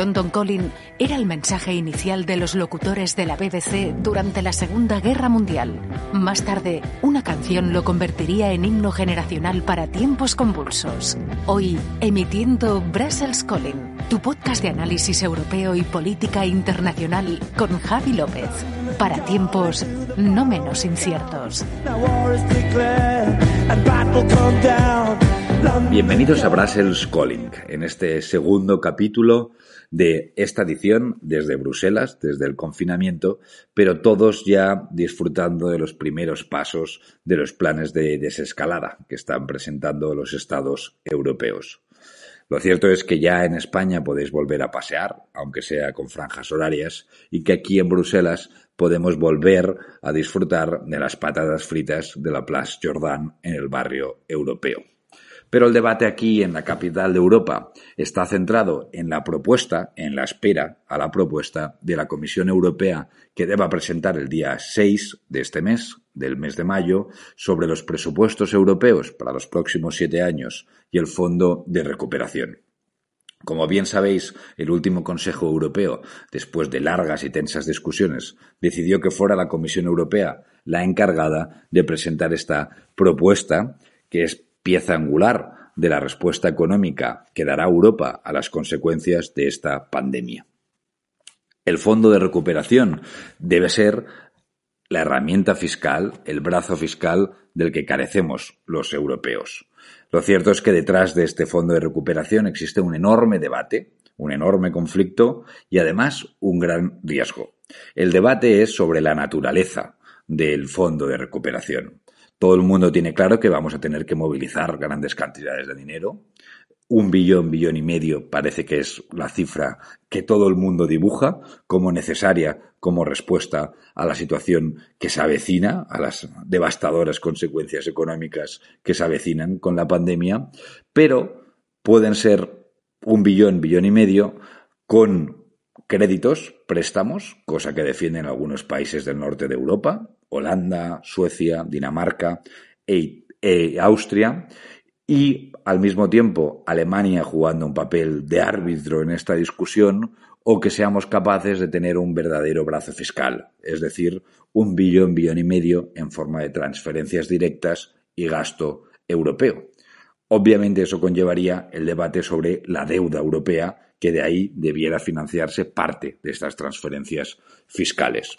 London Calling era el mensaje inicial de los locutores de la BBC durante la Segunda Guerra Mundial. Más tarde, una canción lo convertiría en himno generacional para tiempos convulsos. Hoy, emitiendo Brussels Calling, tu podcast de análisis europeo y política internacional con Javi López. Para tiempos no menos inciertos. Bienvenidos a Brussels Calling, en este segundo capítulo de esta edición desde Bruselas, desde el confinamiento, pero todos ya disfrutando de los primeros pasos de los planes de desescalada que están presentando los estados europeos. Lo cierto es que ya en España podéis volver a pasear, aunque sea con franjas horarias, y que aquí en Bruselas podemos volver a disfrutar de las patatas fritas de la Place Jordan en el barrio europeo. Pero el debate aquí en la capital de Europa está centrado en la propuesta, en la espera a la propuesta de la Comisión Europea que deba presentar el día 6 de este mes, del mes de mayo, sobre los presupuestos europeos para los próximos siete años y el Fondo de Recuperación. Como bien sabéis, el último Consejo Europeo, después de largas y tensas discusiones, decidió que fuera la Comisión Europea la encargada de presentar esta propuesta, que es pieza angular de la respuesta económica que dará Europa a las consecuencias de esta pandemia. El Fondo de Recuperación debe ser la herramienta fiscal, el brazo fiscal del que carecemos los europeos. Lo cierto es que detrás de este Fondo de Recuperación existe un enorme debate, un enorme conflicto y además un gran riesgo. El debate es sobre la naturaleza del Fondo de Recuperación. Todo el mundo tiene claro que vamos a tener que movilizar grandes cantidades de dinero. Un billón, billón y medio parece que es la cifra que todo el mundo dibuja como necesaria como respuesta a la situación que se avecina, a las devastadoras consecuencias económicas que se avecinan con la pandemia, pero pueden ser un billón, billón y medio con créditos, préstamos, cosa que defienden algunos países del norte de Europa, Holanda, Suecia, Dinamarca e, Austria, y al mismo tiempo Alemania jugando un papel de árbitro en esta discusión, o que seamos capaces de tener un verdadero brazo fiscal, es decir, un billón, billón y medio en forma de transferencias directas y gasto europeo. Obviamente eso conllevaría el debate sobre la deuda europea, que de ahí debiera financiarse parte de estas transferencias fiscales.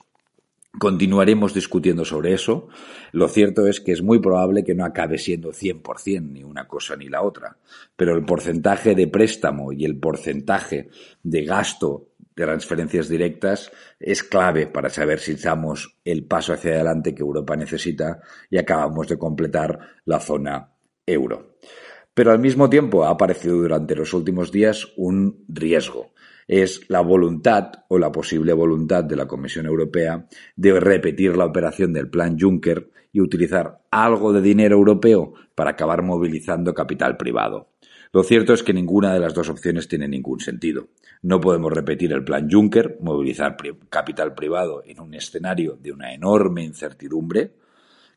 Continuaremos discutiendo sobre eso. Lo cierto es que es muy probable que no acabe siendo 100% ni una cosa ni la otra, pero el porcentaje de préstamo y el porcentaje de gasto de transferencias directas es clave para saber si damos el paso hacia adelante que Europa necesita y acabamos de completar la zona euro. Pero al mismo tiempo ha aparecido durante los últimos días un riesgo es la voluntad o la posible voluntad de la Comisión Europea de repetir la operación del Plan Juncker y utilizar algo de dinero europeo para acabar movilizando capital privado. Lo cierto es que ninguna de las dos opciones tiene ningún sentido. No podemos repetir el plan Juncker, movilizar capital privado en un escenario de una enorme incertidumbre,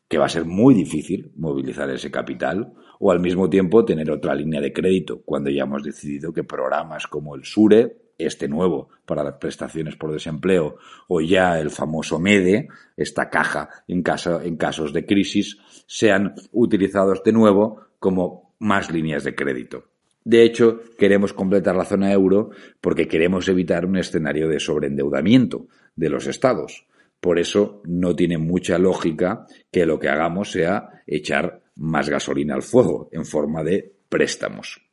que va a ser muy difícil movilizar ese capital, o al mismo tiempo tener otra línea de crédito, cuando ya hemos decidido que programas como el SURE este nuevo para las prestaciones por desempleo o ya el famoso MEDE, esta caja en, en casos de crisis, sean utilizados de nuevo como más líneas de crédito. De hecho, queremos completar la zona euro porque queremos evitar un escenario de sobreendeudamiento de los estados. Por eso no tiene mucha lógica que lo que hagamos sea echar más gasolina al fuego en forma de préstamos.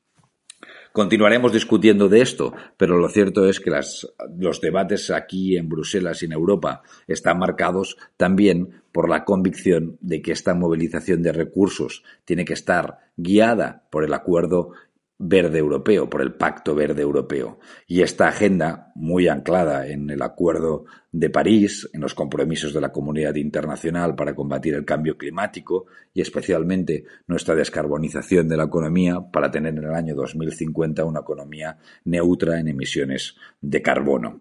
Continuaremos discutiendo de esto, pero lo cierto es que los debates aquí en Bruselas y en Europa están marcados también por la convicción de que esta movilización de recursos tiene que estar guiada por el acuerdo verde europeo, por el Pacto Verde Europeo. Y esta agenda, muy anclada en el Acuerdo de París, en los compromisos de la comunidad internacional para combatir el cambio climático y especialmente nuestra descarbonización de la economía para tener en el año 2050 una economía neutra en emisiones de carbono.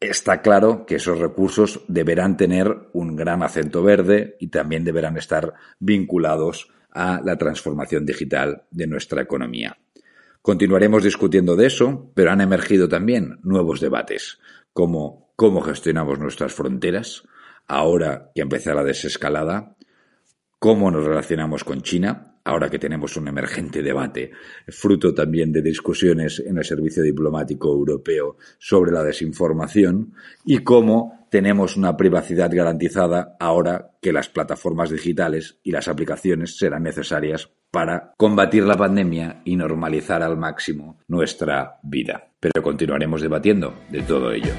Está claro que esos recursos deberán tener un gran acento verde y también deberán estar vinculados a la transformación digital de nuestra economía. Continuaremos discutiendo de eso, pero han emergido también nuevos debates, como cómo gestionamos nuestras fronteras, ahora que empieza la desescalada, cómo nos relacionamos con China, ahora que tenemos un emergente debate, fruto también de discusiones en el Servicio Diplomático Europeo sobre la desinformación, y cómo tenemos una privacidad garantizada ahora que las plataformas digitales y las aplicaciones serán necesarias para combatir la pandemia y normalizar al máximo nuestra vida. Pero continuaremos debatiendo de todo ello.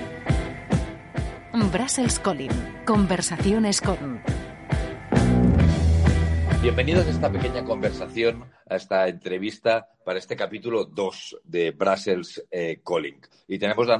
Brussels Colin. Conversaciones con Bienvenidos a esta pequeña conversación, a esta entrevista para este capítulo 2 de Brussels eh, Calling. Y tenemos la,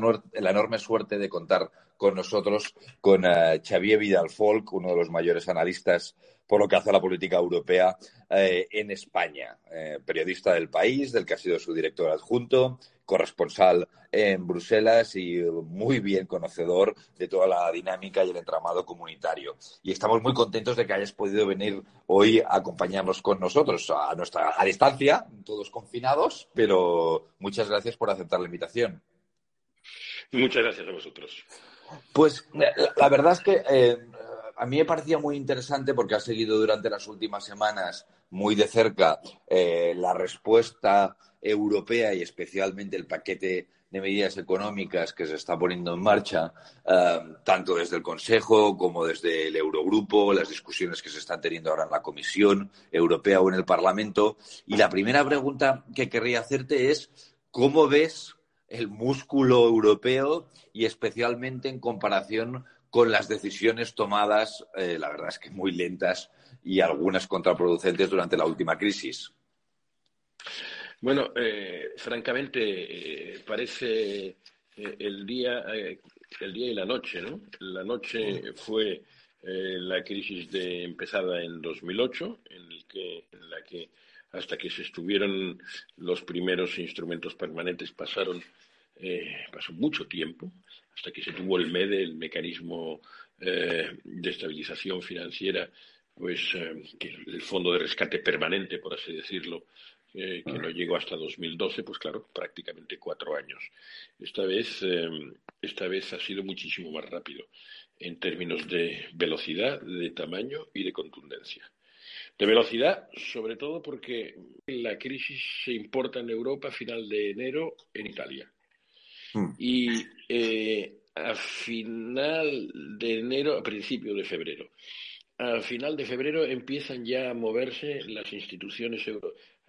enorme suerte de contar con nosotros con eh, Xavier Vidal-Folk, uno de los mayores analistas por lo que hace a la política europea eh, en España. Eh, periodista del país, del que ha sido su director adjunto, corresponsal en Bruselas y muy bien conocedor de toda la dinámica y el entramado comunitario. Y estamos muy contentos de que hayas podido venir hoy a acompañarnos con nosotros a nuestra a distancia, todos confinados, pero muchas gracias por aceptar la invitación. Muchas gracias a vosotros. Pues la verdad es que eh, a mí me parecía muy interesante porque ha seguido durante las últimas semanas muy de cerca eh, la respuesta europea y especialmente el paquete de medidas económicas que se está poniendo en marcha, eh, tanto desde el Consejo como desde el Eurogrupo, las discusiones que se están teniendo ahora en la Comisión Europea o en el Parlamento. Y la primera pregunta que querría hacerte es, ¿cómo ves el músculo europeo y especialmente en comparación con las decisiones tomadas, eh, la verdad es que muy lentas y algunas contraproducentes durante la última crisis. Bueno, eh, francamente, eh, parece el, día, el día y la noche, ¿no? La noche fue la crisis de, empezada en 2008, en, el que, en la que hasta que se estuvieron los primeros instrumentos permanentes pasaron pasó mucho tiempo hasta que se tuvo el MEDE, el mecanismo eh, de estabilización financiera, pues eh, el fondo de rescate permanente, por así decirlo, que no llegó hasta 2012, pues claro, prácticamente cuatro años. Esta vez, eh, esta vez ha sido muchísimo más rápido en términos de velocidad, de tamaño y de contundencia. De velocidad, sobre todo porque la crisis se importa en Europa a final de enero en Italia. Hmm. Y eh, a final de enero, a principio de febrero. A final de febrero empiezan ya a moverse las instituciones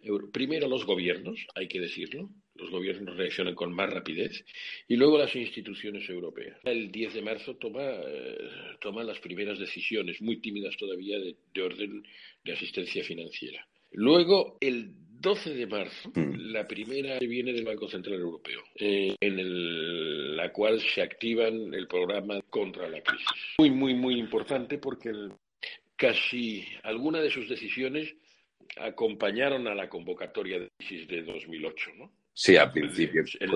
euro, primero los gobiernos, hay que decirlo, los gobiernos reaccionan con más rapidez, y luego las instituciones europeas. El 10 de marzo toma, eh, toma las primeras decisiones, muy tímidas todavía, de orden de asistencia financiera. Luego, el 12 de marzo, mm. la primera viene del Banco Central Europeo, eh, en la cual se activan el programa contra la crisis. Muy, muy, muy importante porque casi alguna de sus decisiones acompañaron a la convocatoria de crisis de 2008, ¿no? Sí, al principio, el,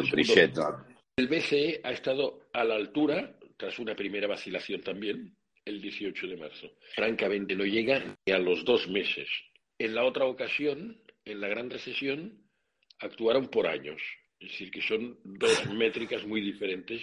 el BCE ha estado a la altura, tras una primera vacilación también, el 18 de marzo. Francamente, no llega ni a los dos meses. En la otra ocasión, en la gran recesión actuaron por años. Es decir, que son dos métricas muy diferentes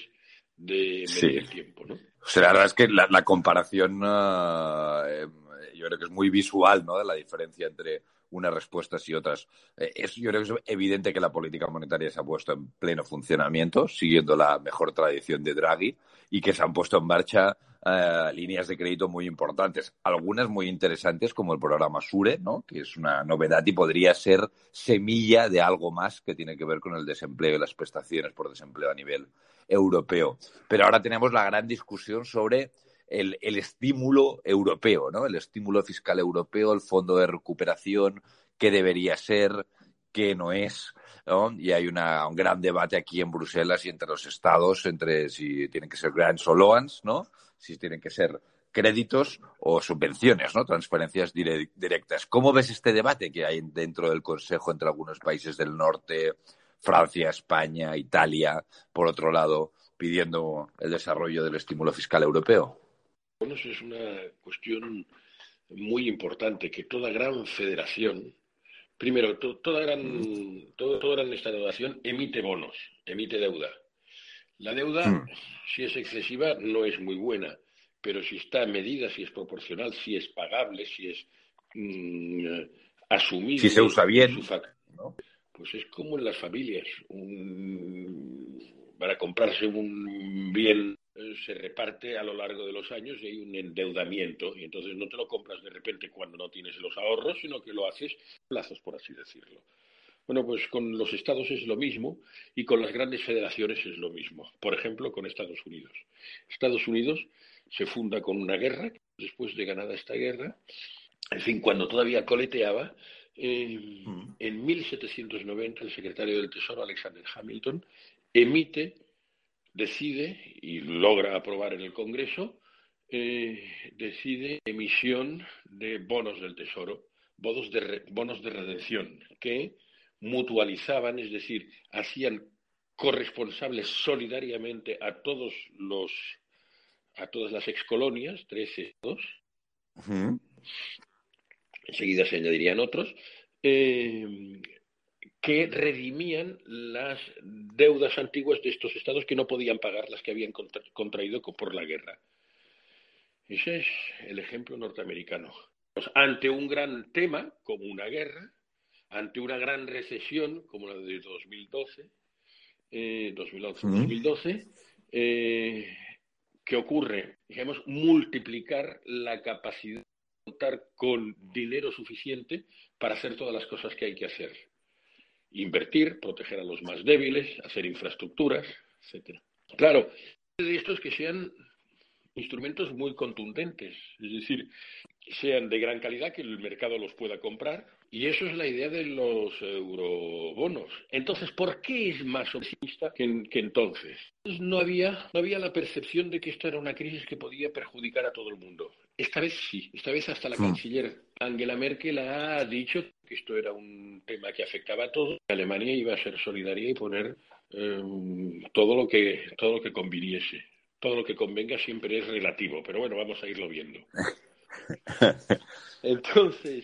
de medir el tiempo, ¿no? O sea, la verdad es que la, comparación eh, yo creo que es muy visual, ¿no? De la diferencia entre unas respuestas y otras. Eh, es, yo creo que es evidente que la política monetaria se ha puesto en pleno funcionamiento, siguiendo la mejor tradición de Draghi, y que se han puesto en marcha eh, líneas de crédito muy importantes, algunas muy interesantes como el programa Sure, ¿no? que es una novedad y podría ser semilla de algo más que tiene que ver con el desempleo y las prestaciones por desempleo a nivel europeo. Pero ahora tenemos la gran discusión sobre el, el estímulo europeo, ¿no? el estímulo fiscal europeo, el fondo de recuperación, qué debería ser, qué no es. Y hay una, un gran debate aquí en Bruselas y entre los estados, entre si tienen que ser grants o loans, ¿no? Si tienen que ser créditos o subvenciones, ¿no? Transferencias directas. ¿Cómo ves este debate que hay dentro del Consejo entre algunos países del norte, Francia, España, Italia, por otro lado, pidiendo el desarrollo del estímulo fiscal europeo? Bueno, es una cuestión muy importante, que toda gran federación, primero, toda, gran, toda gran estado-nación emite bonos, emite deuda. La deuda, hmm. si es excesiva, no es muy buena pero si está medida, si es proporcional, si es pagable, si es mm, asumible. Si se usa bien. Pues es como en las familias. para comprarse un bien se reparte a lo largo de los años y hay un endeudamiento y entonces no te lo compras de repente cuando no tienes los ahorros, sino que lo haces plazos, por así decirlo. Bueno, pues con los estados es lo mismo y con las grandes federaciones es lo mismo. Por ejemplo, con Estados Unidos. Estados Unidos se funda con una guerra, después de ganada esta guerra, en fin, cuando todavía coleteaba, eh, en 1790 el secretario del Tesoro, Alexander Hamilton, emite, decide y logra aprobar en el Congreso, eh, decide emisión de bonos del Tesoro, bonos de, bonos de redención, que mutualizaban, es decir, hacían corresponsables solidariamente a todos los a todas las excolonias, tres estados. Enseguida se añadirían otros. Eh, que redimían las deudas antiguas de estos estados que no podían pagar las que habían contraído por la guerra. Ese es el ejemplo norteamericano. Pues, ante un gran tema, como una guerra, ante una gran recesión, como la de 2012, 2011-2012, eh, ¿qué ocurre? Digamos, multiplicar la capacidad de contar con dinero suficiente para hacer todas las cosas que hay que hacer. Invertir, proteger a los más débiles, hacer infraestructuras, etcétera. Claro, de esto es que sean instrumentos muy contundentes, es decir, sean de gran calidad, que el mercado los pueda comprar, y eso es la idea de los eurobonos. Entonces, ¿por qué es más optimista que, entonces? No había, no había la percepción de que esto era una crisis que podía perjudicar a todo el mundo. Esta vez sí, esta vez hasta la canciller Angela Merkel ha dicho que esto era un tema que afectaba a todos. Alemania iba a ser solidaria y poner em, todo, lo que, todo lo que conviniese. Todo lo que convenga siempre es relativo, pero bueno, vamos a irlo viendo. Entonces,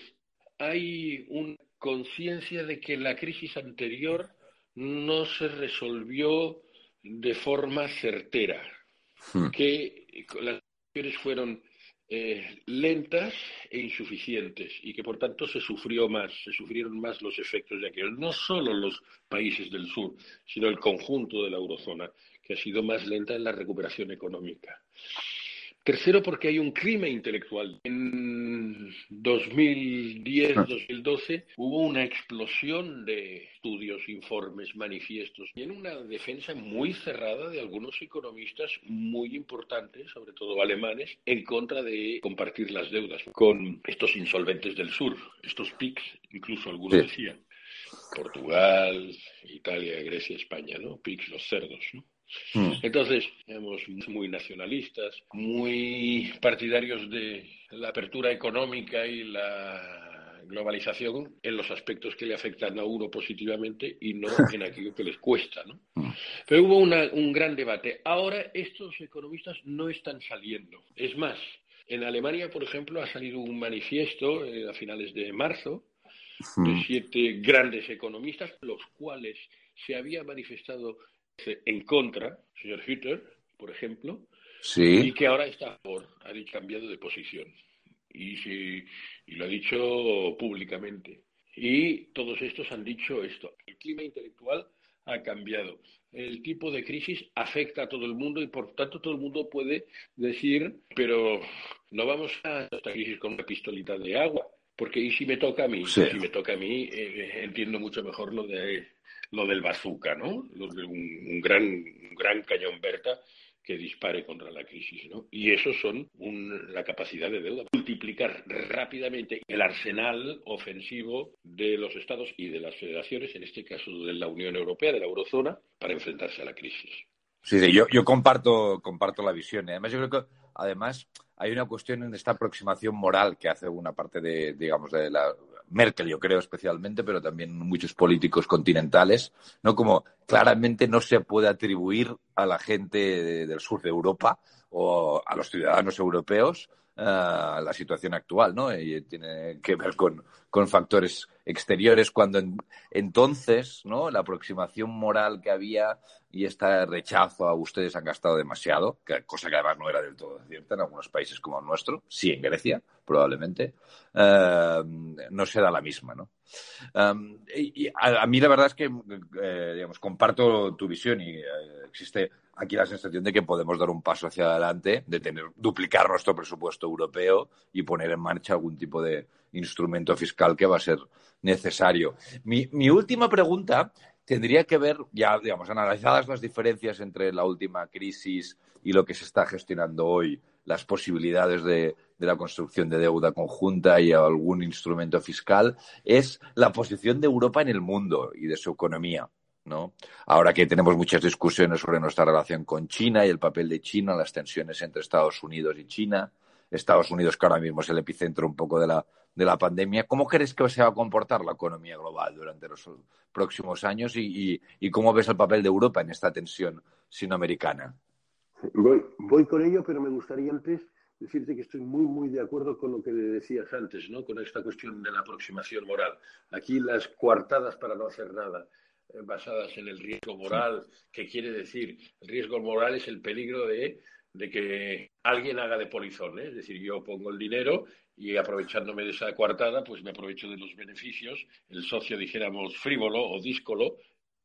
hay una conciencia de que la crisis anterior no se resolvió de forma certera, hmm. que las acciones fueron eh, lentas e insuficientes y que por tanto se sufrió más, se sufrieron más los efectos de aquello. No solo los países del sur, sino el conjunto de la eurozona, que ha sido más lenta en la recuperación económica. Tercero, porque hay un clima intelectual. En 2010-2012 hubo una explosión de estudios, informes, manifiestos y en una defensa muy cerrada de algunos economistas muy importantes, sobre todo alemanes, en contra de compartir las deudas con estos insolventes del sur, estos PICs, incluso algunos decían. Portugal, Italia, Grecia, España, ¿no? PICs, los cerdos, ¿no? Hmm. Entonces, somos muy nacionalistas, muy partidarios de la apertura económica y la globalización en los aspectos que le afectan a uno positivamente y no en aquello que les cuesta. ¿no? Hmm. Pero hubo un gran debate. Ahora estos economistas no están saliendo. Es más, en Alemania, por ejemplo, ha salido un manifiesto eh, a finales de marzo de hmm. siete grandes economistas, los cuales se había manifestado en contra, señor Hütter, por ejemplo, y que ahora está por, ha cambiado de posición. Y, y lo ha dicho públicamente. Y todos estos han dicho esto. El clima intelectual ha cambiado. El tipo de crisis afecta a todo el mundo y por tanto todo el mundo puede decir, pero no vamos a esta crisis con una pistolita de agua, porque ¿y si me toca a mí? Si me toca a mí, eh, entiendo mucho mejor lo de lo del bazooka, ¿no? un, gran, gran cañón Berta que dispare contra la crisis. ¿no? Y eso son la capacidad de deuda. Multiplicar rápidamente el arsenal ofensivo de los estados y de las federaciones, en este caso de la Unión Europea, de la eurozona, para enfrentarse a la crisis. Sí, sí yo, yo comparto, comparto la visión. ¿eh? Además, yo creo que además hay una cuestión en esta aproximación moral que hace una parte de, digamos, de la Merkel, yo creo especialmente, pero también muchos políticos continentales, ¿no? Como claramente no se puede atribuir a la gente del sur de Europa o a los ciudadanos europeos eh, la situación actual, ¿no? Y tiene que ver con, factores exteriores cuando entonces, ¿no? La aproximación moral que había y este rechazo a ustedes han gastado demasiado, cosa que además no era del todo cierta en algunos países como el nuestro, sí en Grecia, probablemente, eh, no se da la misma, ¿no? Um, y, a, mí la verdad es que, eh, digamos, comparto tu visión y existe aquí la sensación de que podemos dar un paso hacia adelante, de tener, duplicar nuestro presupuesto europeo y poner en marcha algún tipo de instrumento fiscal que va a ser necesario. Mi, última pregunta tendría que ver, ya digamos, analizadas las diferencias entre la última crisis y lo que se está gestionando hoy, las posibilidades de, de, la construcción de deuda conjunta y algún instrumento fiscal, es la posición de Europa en el mundo y de su economía. ¿No? Ahora que tenemos muchas discusiones sobre nuestra relación con China y el papel de China, las tensiones entre Estados Unidos y China, Estados Unidos que ahora mismo es el epicentro un poco de la, de la pandemia, ¿cómo crees que se va a comportar la economía global durante los próximos años y, cómo ves el papel de Europa en esta tensión sinoamericana? Voy, voy con ello, pero me gustaría antes decirte que estoy muy, muy de acuerdo con lo que decías antes, ¿no? Con esta cuestión de la aproximación moral. Aquí las coartadas para no hacer nada basadas en el riesgo moral, que quiere decir, el riesgo moral es el peligro de, que alguien haga de polizón, ¿eh? es decir, yo pongo el dinero y aprovechándome de esa coartada, pues me aprovecho de los beneficios, el socio, dijéramos, frívolo o díscolo,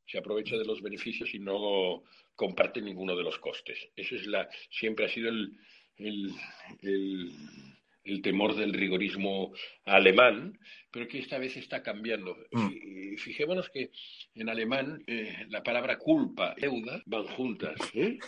se aprovecha de los beneficios y no comparte ninguno de los costes. Eso es la, siempre ha sido el, el temor del rigorismo alemán, pero que esta vez está cambiando. Mm. fijémonos que en alemán eh, la palabra culpa y deuda van juntas. ¿eh?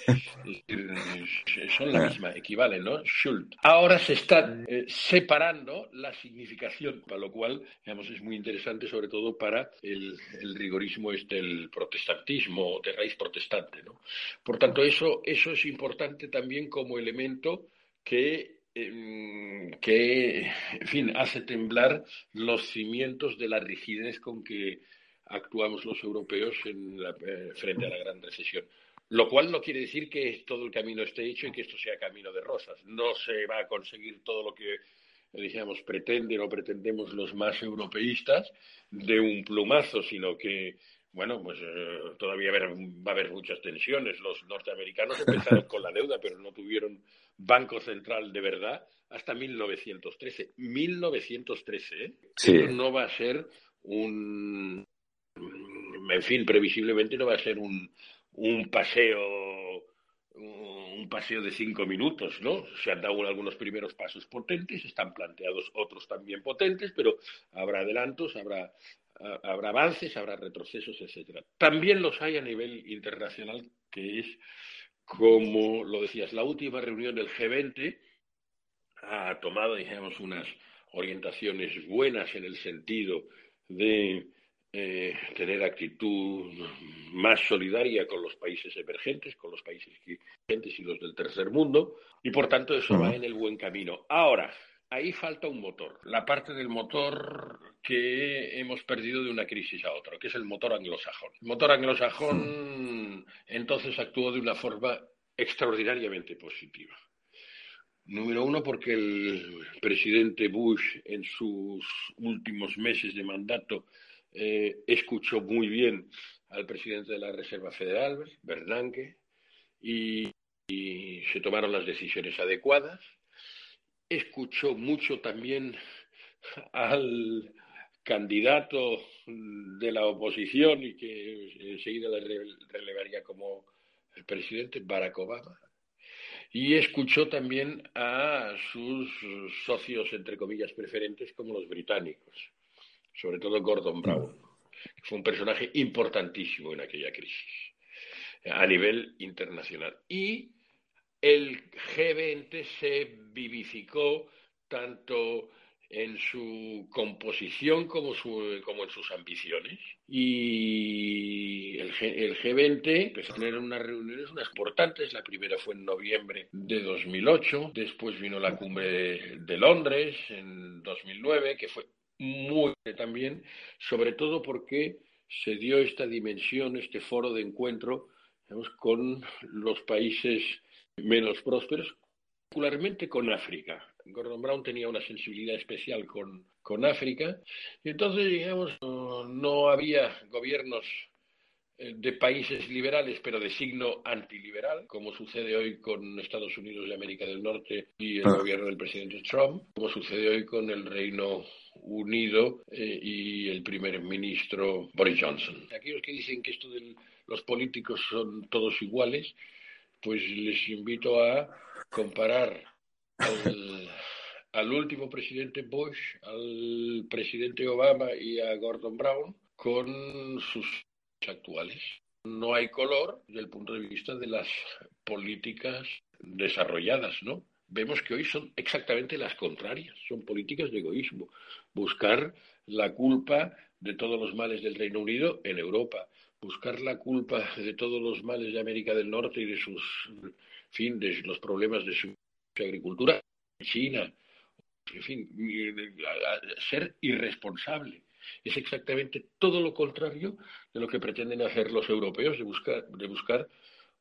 son la misma, equivalen, ¿no? Schuld. Ahora se está eh, separando la significación, para lo cual, digamos, es muy interesante, sobre todo para el, el rigorismo este, el protestantismo de raíz protestante, ¿no? Por tanto, eso, eso es importante también como elemento que Em, que, en fin, hace temblar los cimientos de la rigidez con que actuamos los europeos en eh, frente a la gran recesión. Lo cual no quiere decir que todo el camino esté hecho y que esto sea camino de rosas. No se va a conseguir todo lo que, digamos, pretenden o pretendemos los más europeístas de un plumazo, sino que bueno, pues eh, todavía va a haber muchas tensiones. Los norteamericanos empezaron con la deuda, pero no tuvieron banco central de verdad hasta 1913. 1913, ¿eh? Sí. no va a ser un... En fin, previsiblemente no va a ser un, un paseo un paseo de cinco minutos, ¿no? Se han dado algunos primeros pasos potentes, están planteados otros también potentes, pero habrá adelantos, habrá habrá avances, habrá retrocesos, etcétera. También los hay a nivel internacional, que es, como lo decías, la última reunión del G20 ha tomado, digamos, unas orientaciones buenas en el sentido de eh, tener actitud más solidaria con los países emergentes, con los países emergentes y los del tercer mundo, y por tanto eso va en el buen camino. Ahora, ahí falta un motor, la parte del motor que hemos perdido de una crisis a otra, que es el motor anglosajón. El motor anglosajón entonces actuó de una forma extraordinariamente positiva. Número uno, porque el presidente Bush en sus últimos meses de mandato eh, escuchó muy bien al presidente de la Reserva Federal, Bernanke, y se tomaron las decisiones adecuadas escuchó mucho también al candidato de la oposición y que enseguida le relevaría como el presidente Barack Obama. Y escuchó también a sus socios, entre comillas, preferentes como los británicos, sobre todo Gordon Brown, que fue un personaje importantísimo en aquella crisis a nivel internacional. Y el G20 se vivificó tanto en su composición como, en sus ambiciones. Y el, G, el G20 empezó a tener unas reuniones unas importantes. La primera fue en noviembre de 2008, después vino la cumbre de Londres en 2009, que fue muy también, sobre todo porque se dio esta dimensión, este foro de encuentro con los países menos prósperos, particularmente con África. Gordon Brown tenía una sensibilidad especial con, con África y entonces, digamos, no, no había gobiernos eh, de países liberales, pero de signo antiliberal, como sucede hoy con Estados Unidos de América del Norte y el ah. gobierno del presidente Trump, como sucede hoy con el Reino Unido eh, y el primer ministro Boris Johnson. Aquellos que dicen que esto de los políticos son todos iguales, pues les invito a comparar al, último presidente Bush, al presidente Obama y a Gordon Brown con sus actuales. No hay color desde el punto de vista de las políticas desarrolladas, ¿no? Vemos que hoy son exactamente las contrarias, son políticas de egoísmo. Buscar la culpa de todos los males del Reino Unido en Europa, buscar la culpa de todos los males de América del Norte y de sus, fin, de los problemas de su agricultura China, en fin, ser irresponsable. Es exactamente todo lo contrario de lo que pretenden hacer los europeos, de buscar, de buscar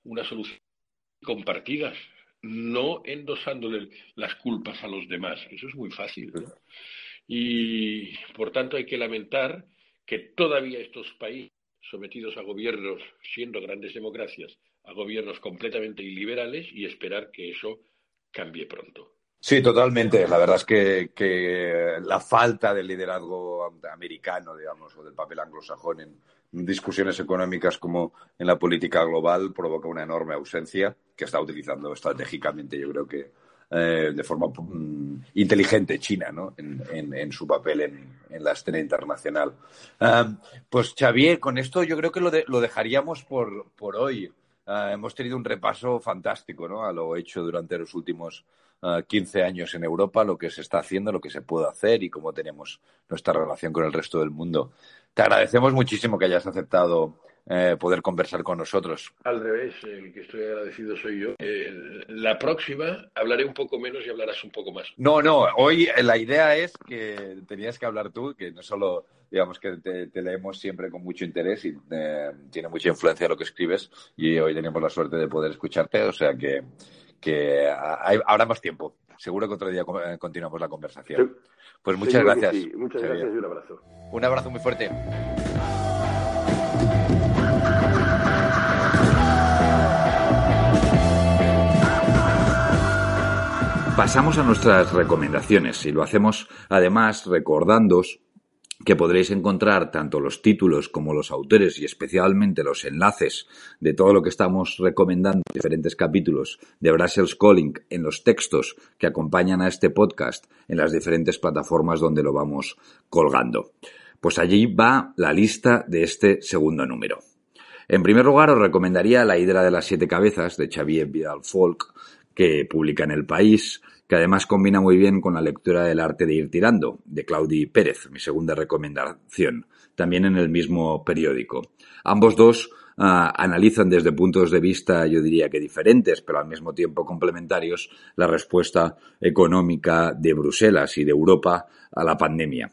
una solución compartidas, no endosándole las culpas a los demás. Eso es muy fácil. Y por tanto hay que lamentar que todavía estos países sometidos a gobiernos, siendo grandes democracias, a gobiernos completamente iliberales y esperar que eso cambie pronto. Sí, totalmente. La verdad es que, la falta del liderazgo americano, digamos, o del papel anglosajón en discusiones económicas como en la política global provoca una enorme ausencia que está utilizando estratégicamente, yo creo que eh, de forma mm, inteligente China, ¿no? En, su papel en, la escena internacional. Ah, pues Xavier, con esto yo creo que lo, dejaríamos por, por hoy. Ah, hemos tenido un repaso fantástico, ¿no? A lo hecho durante los últimos 15 años en Europa, lo que se está haciendo, lo que se puede hacer y cómo tenemos nuestra relación con el resto del mundo. Te agradecemos muchísimo que hayas aceptado eh, poder conversar con nosotros. Al revés, el que estoy agradecido soy yo. Eh, la próxima hablaré un poco menos y hablarás un poco más. No, no, hoy la idea es que tenías que hablar tú, que no solo digamos que te, leemos siempre con mucho interés y eh, tiene mucha influencia lo que escribes y hoy tenemos la suerte de poder escucharte, o sea que que habrá más tiempo. Seguro que otro día eh, continuamos la conversación. Pues muchas gracias. Muchas gracias y un abrazo. Un abrazo muy fuerte. Pasamos a nuestras recomendaciones y lo hacemos además recordándos que podréis encontrar tanto los títulos como los autores y especialmente los enlaces de todo lo que estamos recomendando en diferentes capítulos de Brussels Calling en los textos que acompañan a este podcast en las diferentes plataformas donde lo vamos colgando. Pues allí va la lista de este segundo número. En primer lugar os recomendaría La Hidra de las Siete Cabezas de Xavier Vidal Folk, que publica en El País, que además combina muy bien con la lectura del arte de ir tirando, de Claudi Pérez, mi segunda recomendación, también en el mismo periódico. Ambos dos ah, analizan desde puntos de vista, yo diría que diferentes, pero al mismo tiempo complementarios, la respuesta económica de Bruselas y de Europa a la pandemia.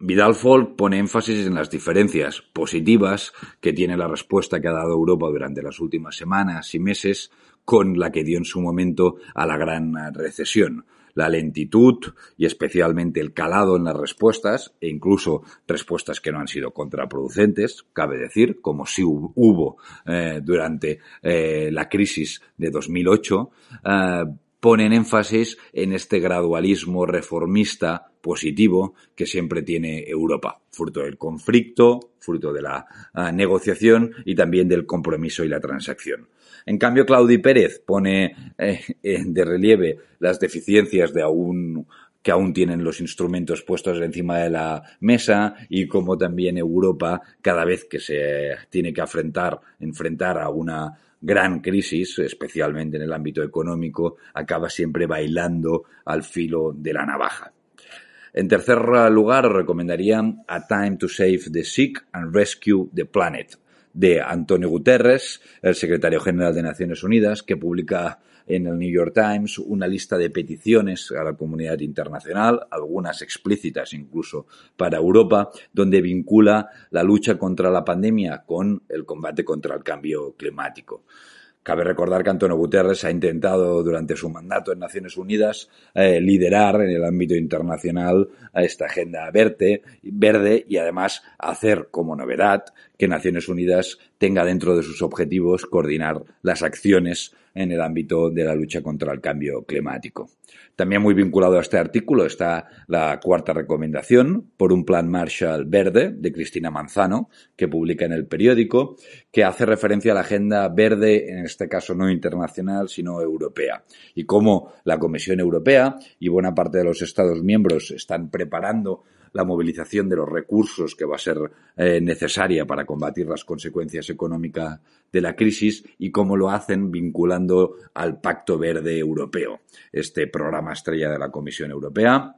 Vidal Folk pone énfasis en las diferencias positivas que tiene la respuesta que ha dado Europa durante las últimas semanas y meses con la que dio en su momento a la gran recesión. La lentitud y especialmente el calado en las respuestas, e incluso respuestas que no han sido contraproducentes, cabe decir, como si hubo eh, durante eh, la crisis de 2008, eh, ponen énfasis en este gradualismo reformista positivo que siempre tiene Europa, fruto del conflicto, fruto de la negociación y también del compromiso y la transacción. En cambio, Claudi Pérez pone eh, de relieve las deficiencias de aún que aún tienen los instrumentos puestos encima de la mesa y cómo también Europa, cada vez que se tiene que enfrentar, enfrentar a una gran crisis, especialmente en el ámbito económico, acaba siempre bailando al filo de la navaja. En tercer lugar, recomendaría A Time to Save the Sick and Rescue the Planet, de Antonio Guterres, el secretario general de Naciones Unidas, que publica en el New York Times una lista de peticiones a la comunidad internacional, algunas explícitas incluso para Europa, donde vincula la lucha contra la pandemia con el combate contra el cambio climático. Cabe recordar que Antonio Guterres ha intentado durante su mandato en Naciones Unidas eh, liderar en el ámbito internacional a esta agenda verde, verde y además hacer como novedad que Naciones Unidas tenga dentro de sus objetivos coordinar las acciones en el ámbito de la lucha contra el cambio climático. También muy vinculado a este artículo está la cuarta recomendación por un plan Marshall verde de Cristina Manzano, que publica en el periódico, que hace referencia a la agenda verde, en este caso no internacional, sino europea, y cómo la Comisión Europea y buena parte de los Estados miembros están preparando la movilización de los recursos que va a ser eh, necesaria para combatir las consecuencias económicas de la crisis y cómo lo hacen vinculando al Pacto Verde Europeo, este programa estrella de la Comisión Europea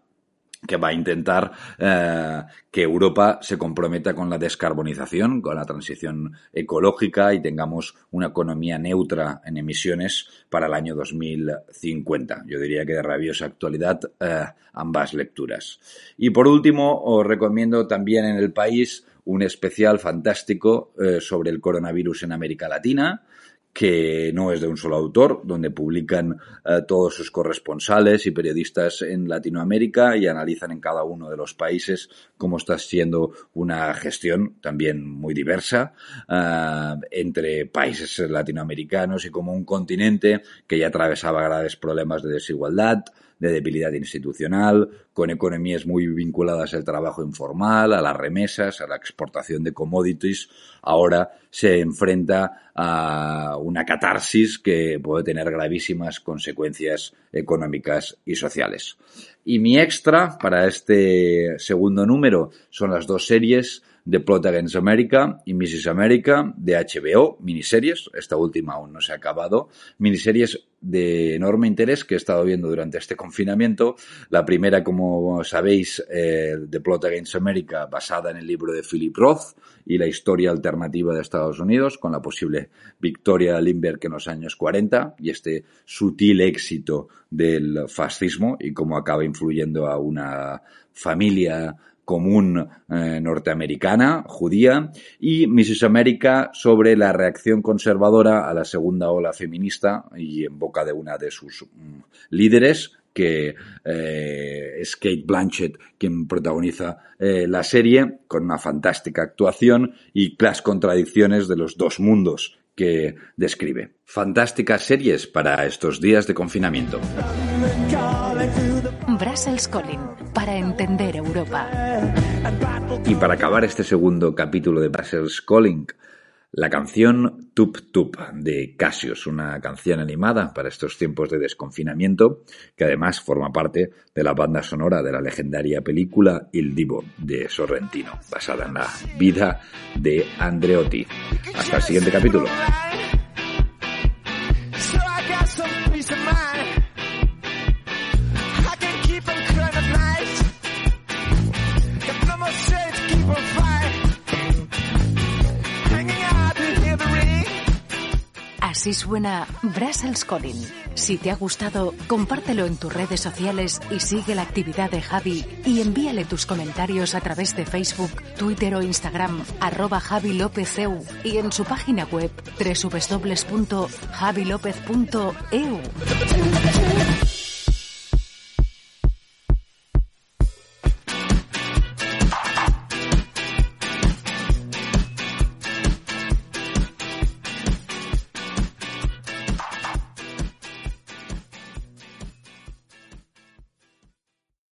que va a intentar eh, que Europa se comprometa con la descarbonización, con la transición ecológica y tengamos una economía neutra en emisiones para el año 2050. Yo diría que de rabiosa actualidad eh, ambas lecturas. Y por último, os recomiendo también en el país un especial fantástico eh, sobre el coronavirus en América Latina que no es de un solo autor, donde publican eh, todos sus corresponsales y periodistas en Latinoamérica y analizan en cada uno de los países cómo está siendo una gestión también muy diversa eh, entre países latinoamericanos y como un continente que ya atravesaba graves problemas de desigualdad, de debilidad institucional, con economías muy vinculadas al trabajo informal, a las remesas, a la exportación de commodities, ahora se enfrenta a una catarsis que puede tener gravísimas consecuencias económicas y sociales. Y mi extra para este segundo número son las dos series The Plot Against America y Mrs. America de HBO, miniseries, esta última aún no se ha acabado, miniseries de enorme interés que he estado viendo durante este confinamiento. La primera, como sabéis, eh, The Plot Against America, basada en el libro de Philip Roth y la historia alternativa de Estados Unidos, con la posible victoria de Lindbergh en los años 40 y este sutil éxito del fascismo y cómo acaba influyendo a una familia común eh, norteamericana, judía, y Mrs. America sobre la reacción conservadora a la segunda ola feminista y en boca de una de sus mm, líderes, que eh, es Kate Blanchett quien protagoniza eh, la serie con una fantástica actuación y las contradicciones de los dos mundos que describe. Fantásticas series para estos días de confinamiento. Brussels Calling, para entender Europa. Y para acabar este segundo capítulo de Brussels Calling, la canción Tup Tup de Casios, una canción animada para estos tiempos de desconfinamiento, que además forma parte de la banda sonora de la legendaria película Il Divo de Sorrentino, basada en la vida de Andreotti. Hasta el siguiente capítulo. Así suena Brussels Calling. Si te ha gustado, compártelo en tus redes sociales y sigue la actividad de Javi y envíale tus comentarios a través de Facebook, Twitter o Instagram, arroba Javi López y en su página web www.javilopez.eu.